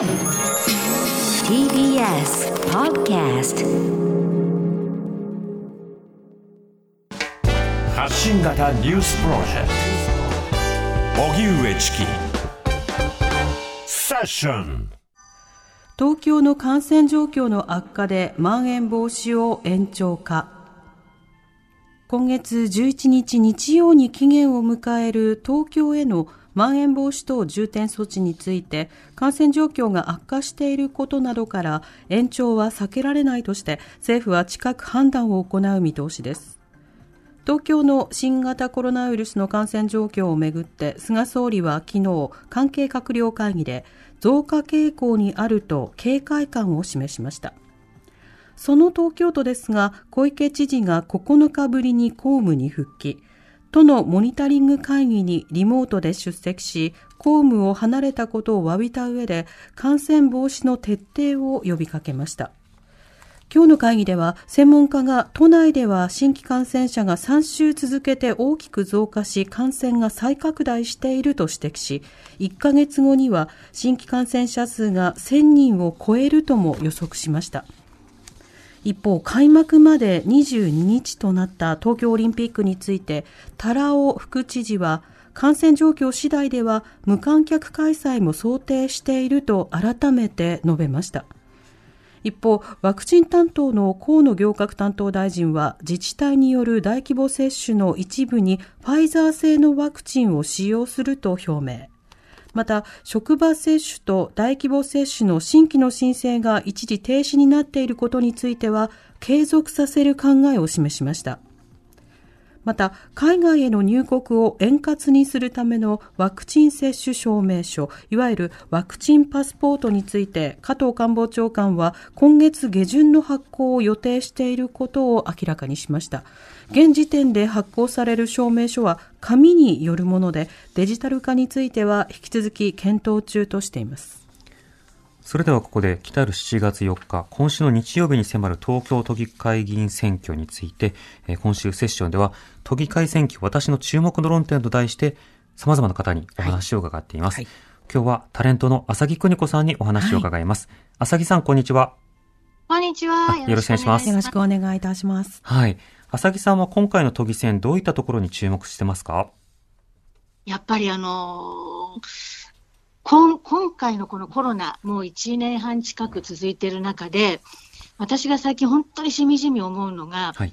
TBS Podcast 発信型ニュースプロジェクト。荻上チキ。セッション。東京の感染状況の悪化でまん延防止を延長か。今月11日日曜に期限を迎える東京へのまん延防止等重点措置について感染状況が悪化していることなどから延長は避けられないとして政府は近く判断を行う見通しです。東京の新型コロナウイルスの感染状況をめぐって菅総理は昨日関係閣僚会議で増加傾向にあると警戒感を示しました。その東京都ですが小池知事が9日ぶりに公務に復帰。都のモニタリング会議にリモートで出席し公務を離れたことを詫びた上で感染防止の徹底を呼びかけました。今日の会議では専門家が都内では新規感染者が3週続けて大きく増加し感染が再拡大していると指摘し1ヶ月後には新規感染者数が1000人を超えるとも予測しました。一方開幕まで22日となった東京オリンピックについて多良尾副知事は感染状況次第では無観客開催も想定していると改めて述べました一方、ワクチン担当の河野行革担当大臣は自治体による大規模接種の一部にファイザー製のワクチンを使用すると表明。また、職場接種と大規模接種の新規の申請が一時停止になっていることについては、継続させる考えを示しました。また、海外への入国を円滑にするためのワクチン接種証明書、いわゆるワクチンパスポートについて、加藤官房長官は今月下旬の発行を予定していることを明らかにしました。現時点で発行される証明書は紙によるもので、デジタル化については引き続き検討中としています。それではここで、来たる7月4日、今週の日曜日に迫る東京都議会議員選挙について、え今週セッションでは、都議会選挙私の注目の論点と題して、様々な方にお話を伺っています。はいはい、今日はタレントの浅木邦子さんにお話を伺います。はい、浅木さん、こんにちは。こんにちは。よろしくお願いします。よろしくお願いいたします。はい。浅木さんは今回の都議選、どういったところに注目してますか？やっぱりあのー今今回のこのコロナ、もう1年半近く続いている中で、私が最近本当にしみじみ思うのが、はい、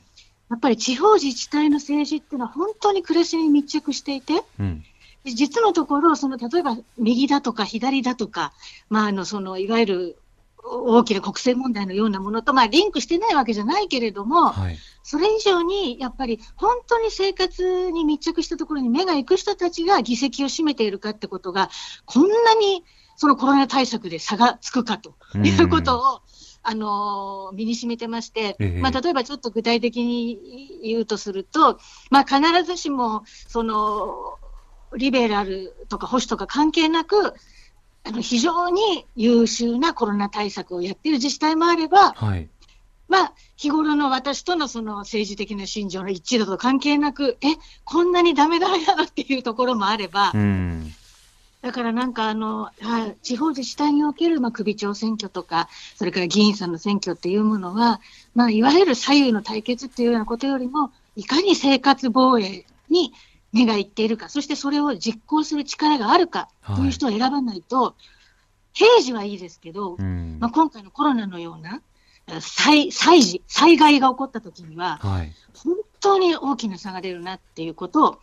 やっぱり地方自治体の政治っていうのは本当に暮らしに密着していて、うん、実のところ、その例えば右だとか左だとか、まあ、あのそのいわゆる大きな国政問題のようなものと、まあ、リンクしてないわけじゃないけれども、はい、それ以上にやっぱり本当に生活に密着したところに目が行く人たちが議席を占めているかってことが、こんなにそのコロナ対策で差がつくかということを、あの身にしめてまして、まあ、例えばちょっと具体的に言うとすると、まあ、必ずしもそのリベラルとか保守とか関係なく、あの非常に優秀なコロナ対策をやっている自治体もあれば、はい、まあ、日頃の私とのその政治的な信条の一致度と関係なく、え、こんなにダメダメなのっていうところもあれば、だからなんかあの、はい、地方自治体における、まあ、首長選挙とか、それから議員さんの選挙っていうものは、まあ、いわゆる左右の対決っていうようなことよりも、いかに生活防衛に目がいっているか、そしてそれを実行する力があるかとい。う人を選ばないと、はい、平時はいいですけど、うん、まあ、今回のコロナのような災災事、災害が起こった時には、はい、本当に大きな差が出るなっていうことを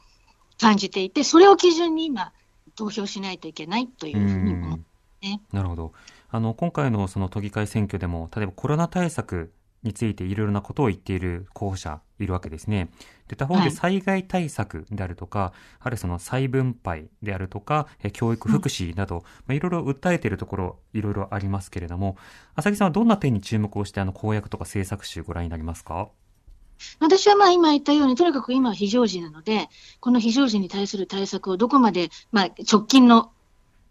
感じていて、それを基準に今、投票しないといけないというふうに思って、ね、なるほど。あの、今回のその都議会選挙でも、例えばコロナ対策についていろいろなことを言っている候補者いるわけですね。で、他方で災害対策であるとか、はい、あるいはその再分配であるとか、教育福祉など、いろいろ訴えているところ、いろいろありますけれども、浅木さんはどんな点に注目をして、あの、公約とか政策集ご覧になりますか？私はまあ今言ったように、とにかく今は非常時なので、この非常時に対する対策をどこまで、まあ、直近の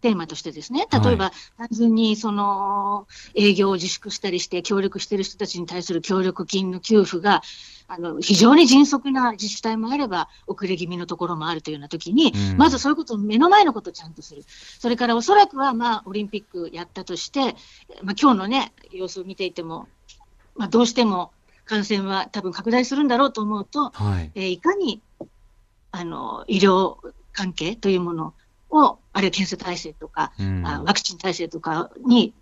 テーマとしてですね、例えば、単純にその営業を自粛したりして、協力している人たちに対する協力金の給付が、あの非常に迅速な自治体もあれば、遅れ気味のところもあるというようなときに、うん。まずそういうことを目の前のことをちゃんとする、それからおそらくは、まあ、オリンピックやったとして、まあ今日のね、様子を見ていても、まあ、どうしても感染は多分拡大するんだろうと思うと、はい。えーいかにあの医療関係というものを、あるいは検査体制とか、うん。あワクチン体制とかに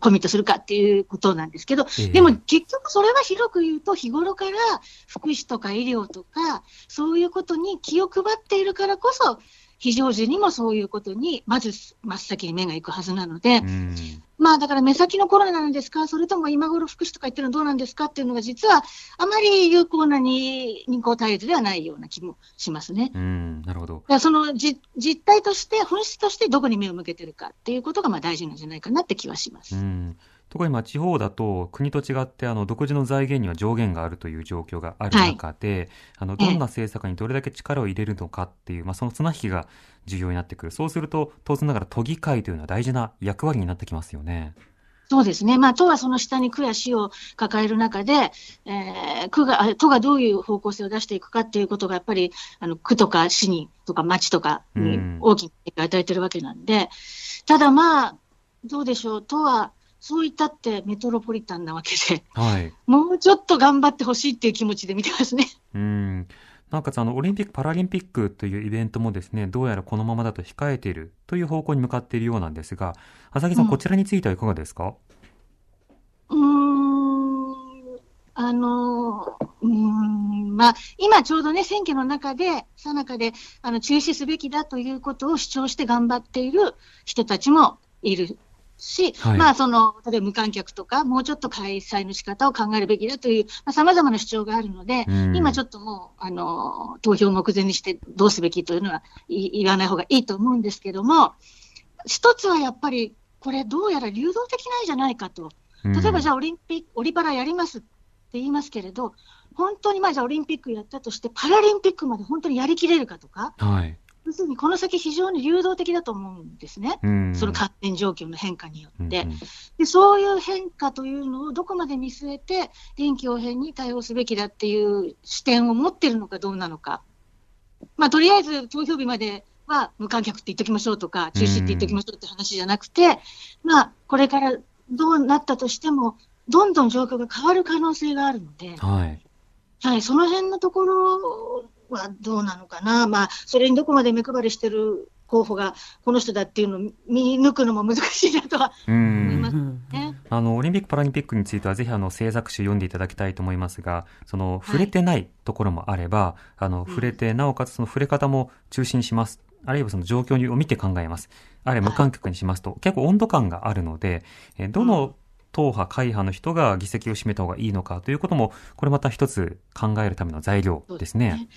コミットするかっていうことなんですけど、ええ。でも結局それは広く言うと、日頃から福祉とか医療とか、そういうことに気を配っているからこそ、非常時にもそういうことに、まず真っ先に目が行くはずなので、うんまあだから目先のコロナなんですか、それとも今頃福祉とか言ってるのどうなんですかっていうのが、実はあまり有効なに任行対立ではないような気もしますね。うん、なるほど。だからそのじ実態として、本質としてどこに目を向けてるかっていうことがまあ大事なんじゃないかなって気はします。うん、特にまあ地方だと国と違ってあの独自の財源には上限があるという状況がある中で、あのどんな政策にどれだけ力を入れるのかっていう、まあ、その綱引きが重要になってくる。そうすると当然ながら都議会というのは大事な役割になってきますよね。そうですね、まあ、都はその下に区や市を抱える中で、えー区があ都がどういう方向性を出していくかっていうことが、やっぱりあの区とか市にとか町とかにうん。大きな影響を与えてるわけなんで、ただまあ、どうでしょう、都はそういったってメトロポリタンなわけで、はい。もうちょっと頑張ってほしいっていう気持ちで見てますね。うん。なおかつあのオリンピック・パラリンピックというイベントもですね、どうやらこのままだと控えているという方向に向かっているようなんですが、浅木さん、うんこちらについてはいかがですか？うーんあのうーんまあ、今ちょうどね、選挙の中で、さなかであの中止すべきだということを主張して頑張っている人たちもいるし、はいまあ、その例えば無観客とか、もうちょっと開催の仕方を考えるべきだという、さまざ、まな主張があるので、うん今ちょっともうあの投票を目前にしてどうすべきというのはい言わない方がいいと思うんですけども、一つはやっぱり、これ、どうやら流動的なんじゃないかと。例えばじゃあオリンピック、オリパラやりますって言いますけれど、本当にまあじゃあオリンピックやったとして、パラリンピックまで本当にやりきれるかとか、あ、はい。要するにこの先、非常に流動的だと思うんですね、うん。その感染状況の変化によって。うんうん。でそういう変化というのをどこまで見据えて、臨機応変に対応すべきだっていう視点を持ってるのかどうなのか、まあ、とりあえず投票日までは無観客って言っときましょうとか、中止って言っときましょうって話じゃなくて、まあ、これからどうなったとしても、どんどん状況が変わる可能性があるので、はい。はい、その辺のところはどうなのかな、まあ、それにどこまで目配りしてる候補がこの人だっていうのを見抜くのも難しいなとはう思いんますね。あの、オリンピック・パラリンピックについては、ぜひ、あの、制作集読んでいただきたいと思いますが、その、触れてないところもあれば、あの、触れて、なおかつその触れ方も中心します。あるいはその状況を見て考えます。あるいは無観客にしますと、結構温度感があるので、えーどの党派、会派の人が議席を占めた方がいいのかということも、これまた一つ考えるための材料ですね。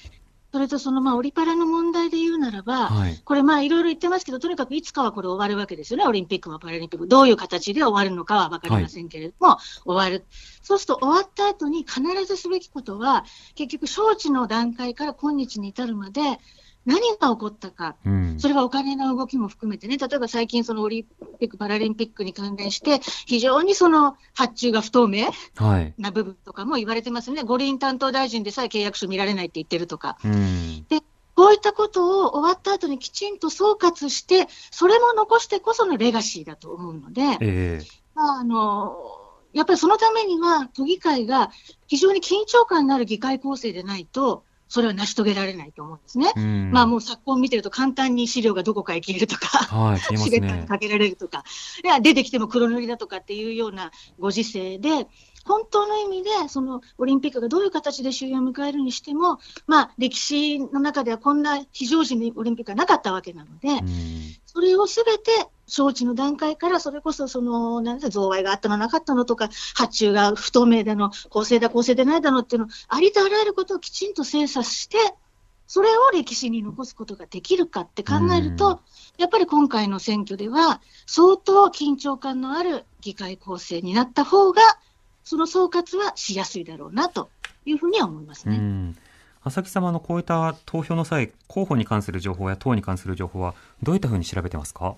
それとそのまあオリパラの問題で言うならば、はい。これ、まあいろいろ言ってますけど、とにかくいつかはこれ終わるわけですよね、オリンピックもパラリンピックも。どういう形で終わるのかは分かりませんけれども、終わる。そうすると終わった後に必ずすべきことは、結局、招致の段階から今日に至るまで、何が起こったか、うん。それはお金の動きも含めてね、例えば最近、そのオリンピック・パラリンピックに関連して、非常にその発注が不透明はい。な部分とかも言われてますね、五輪担当大臣でさえ契約書見られないって言ってるとか。うん。こういったことを終わった後にきちんと総括して、それも残してこそのレガシーだと思うので、ええまあ、あのやっぱりそのためには都議会が非常に緊張感のある議会構成でないと、それは成し遂げられないと思うんですね。うん。まあもう昨今見てると簡単に資料がどこかへ消えるとか、はい、消えます資源にね。かけられるとか、いや出てきても黒塗りだとかっていうようなご時世で、本当の意味で、そのオリンピックがどういう形で終焉を迎えるにしても、まあ、歴史の中ではこんな非常時にオリンピックがなかったわけなので、うん。それをすべて招致の段階から、それこそその、なんて贈賄があったのなかったのとか、発注が不透明だの、公正だ、公正でないだのっていうの、ありとあらゆることをきちんと精査して、それを歴史に残すことができるかって考えると、やっぱり今回の選挙では、相当緊張感のある議会構成になった方が、その総括はしやすいだろうなというふうには思いますね。うん。浅木様のこういった投票の際、候補に関する情報や党に関する情報は、どういったふうに調べてますか？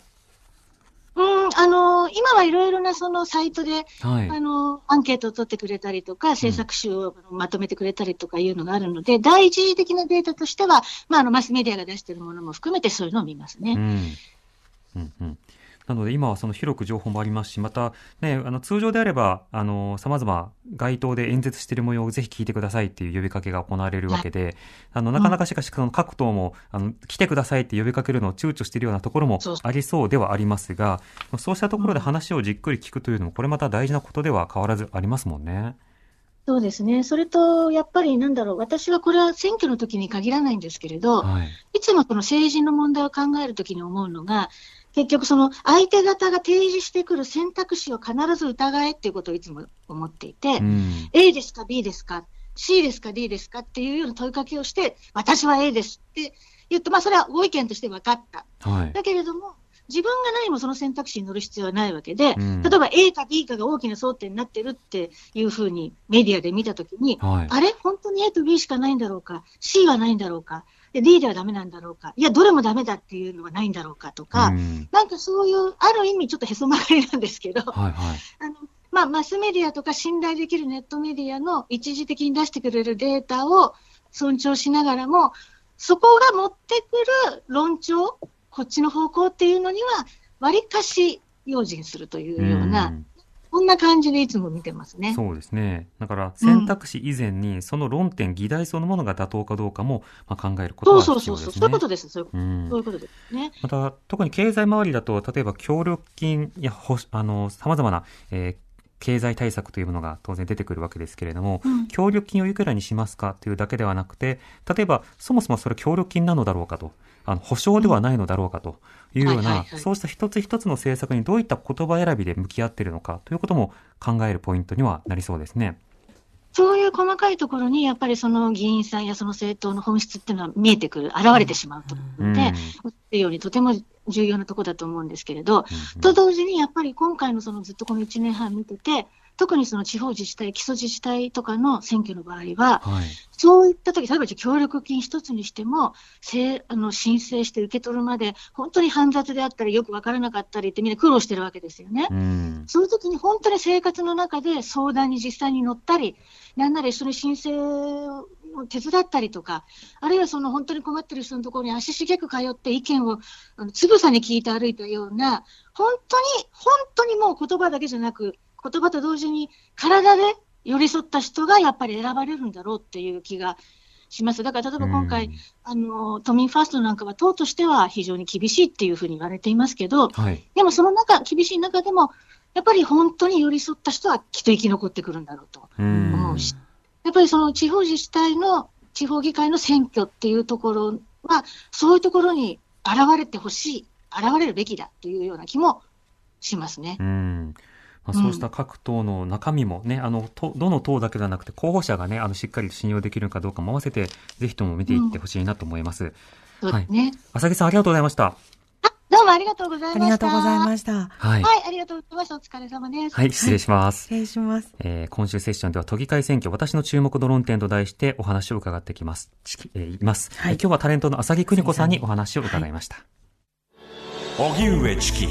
あの、今はいろいろなそのサイトで、はい。あの、アンケートを取ってくれたりとか、政策集をまとめてくれたりとかいうのがあるので、第一次的なデータとしては、まあ、あの、マスメディアが出しているものも含めてそういうのを見ますね。うん。うんうん。なので今はその広く情報もありますし、またね、あの通常であれば、あの、様々街頭で演説している模様をぜひ聞いてくださいっていう呼びかけが行われるわけで、あの、なかなかしかし、その各党も、あの、来てくださいって呼びかけるのを躊躇しているようなところもありそうではありますが、そうしたところで話をじっくり聞くというのも、これまた大事なことでは変わらずありますもんね。そうですね。それと、やっぱりなんだろう、私はこれは選挙の時に限らないんですけれど、はい。いつもこの政治の問題を考えるときに思うのが、結局その相手方が提示してくる選択肢を必ず疑えっていうことをいつも思っていて、うん。A ですか B ですか C ですか D ですかっていうような問いかけをして、私は A ですって言って、まあそれはご意見として分かった。はい。だけれども、自分が何もその選択肢に乗る必要はないわけで、うん例えば A か B かが大きな争点になってるっていうふうにメディアで見たときに、はい。あれ？本当に A と B しかないんだろうか ?C はないんだろうか？で ?D ではダメなんだろうかいや、どれもダメだっていうのはないんだろうかとか、うんなんかそういう、ある意味ちょっとへそ曲がりなんですけど、はいはい。あのまあ、マスメディアとか信頼できるネットメディアの一時的に出してくれるデータを尊重しながらも、そこが持ってくる論調、こっちの方向っていうのには、わりかし用心するというような、んこんな感じでいつも見てますね。そうですね。だから選択肢以前にその論点、議題そのものが妥当かどうかも、まあ、考えることそうそうそうそう、が必要ですね。そういうことです。そういうことうんそういうことですね。また、特に経済周りだと、例えば協力金やあの、様々な、えー経済対策というものが当然出てくるわけですけれども、うん協力金をいくらにしますかというだけではなくて、例えば、そもそもそれ協力金なのだろうかと、あの、保証ではないのだろうかというようなそうした一つ一つの政策にどういった言葉選びで向き合っているのかということも考えるポイントにはなりそうですね。そういう細かいところに、やっぱりその議員さんやその政党の本質っていうのは見えてくる、現れてしまうと。思うので、うんっていうようにとても重要なところだと思うんですけれど、うん。と同時にやっぱり今回のそのずっとこの1年半見てて、特にその地方自治体、基礎自治体とかの選挙の場合は、はい。そういった時例えば協力金一つにしても、せあの申請して受け取るまで、本当に煩雑であったり、よくわからなかったりってみんな苦労してるわけですよね。うん。そういう時に本当に生活の中で相談に実際に乗ったり、なんなら一緒に申請を手伝ったりとか、あるいはその本当に困ってる人のところに足しげく通って意見をあのつぶさに聞いて歩いたような、本当に、本当にもう言葉だけじゃなく、言葉と同時に体で寄り添った人がやっぱり選ばれるんだろうっていう気がします。だから例えば今回、うんあの都民ファーストなんかは党としては非常に厳しいっていうふうに言われていますけど、はい。でもその中、厳しい中でも、やっぱり本当に寄り添った人はきっと生き残ってくるんだろうとうん思うし、やっぱりその地方自治体の、地方議会の選挙っていうところは、そういうところに現れてほしい、現れるべきだというような気もしますね。うんまあ、そうした各党の中身もね、あの、とどの党だけではなくて、候補者がね、あの、しっかり信用できるかどうかも合わせて、ぜひとも見ていってほしいなと思います。そうですね。浅木さん、ありがとうございました。どうもありがとうございました。ありがとうございました。はい。はい、ありがとうございました。お疲れ様です。はい、失礼します。失礼します。えー今週セッションでは都議会選挙、私の注目の論点と題してお話を伺ってきます。ちえーいます、はいえー今日はタレントの浅木邦子さんにお話を伺いました。荻上チキ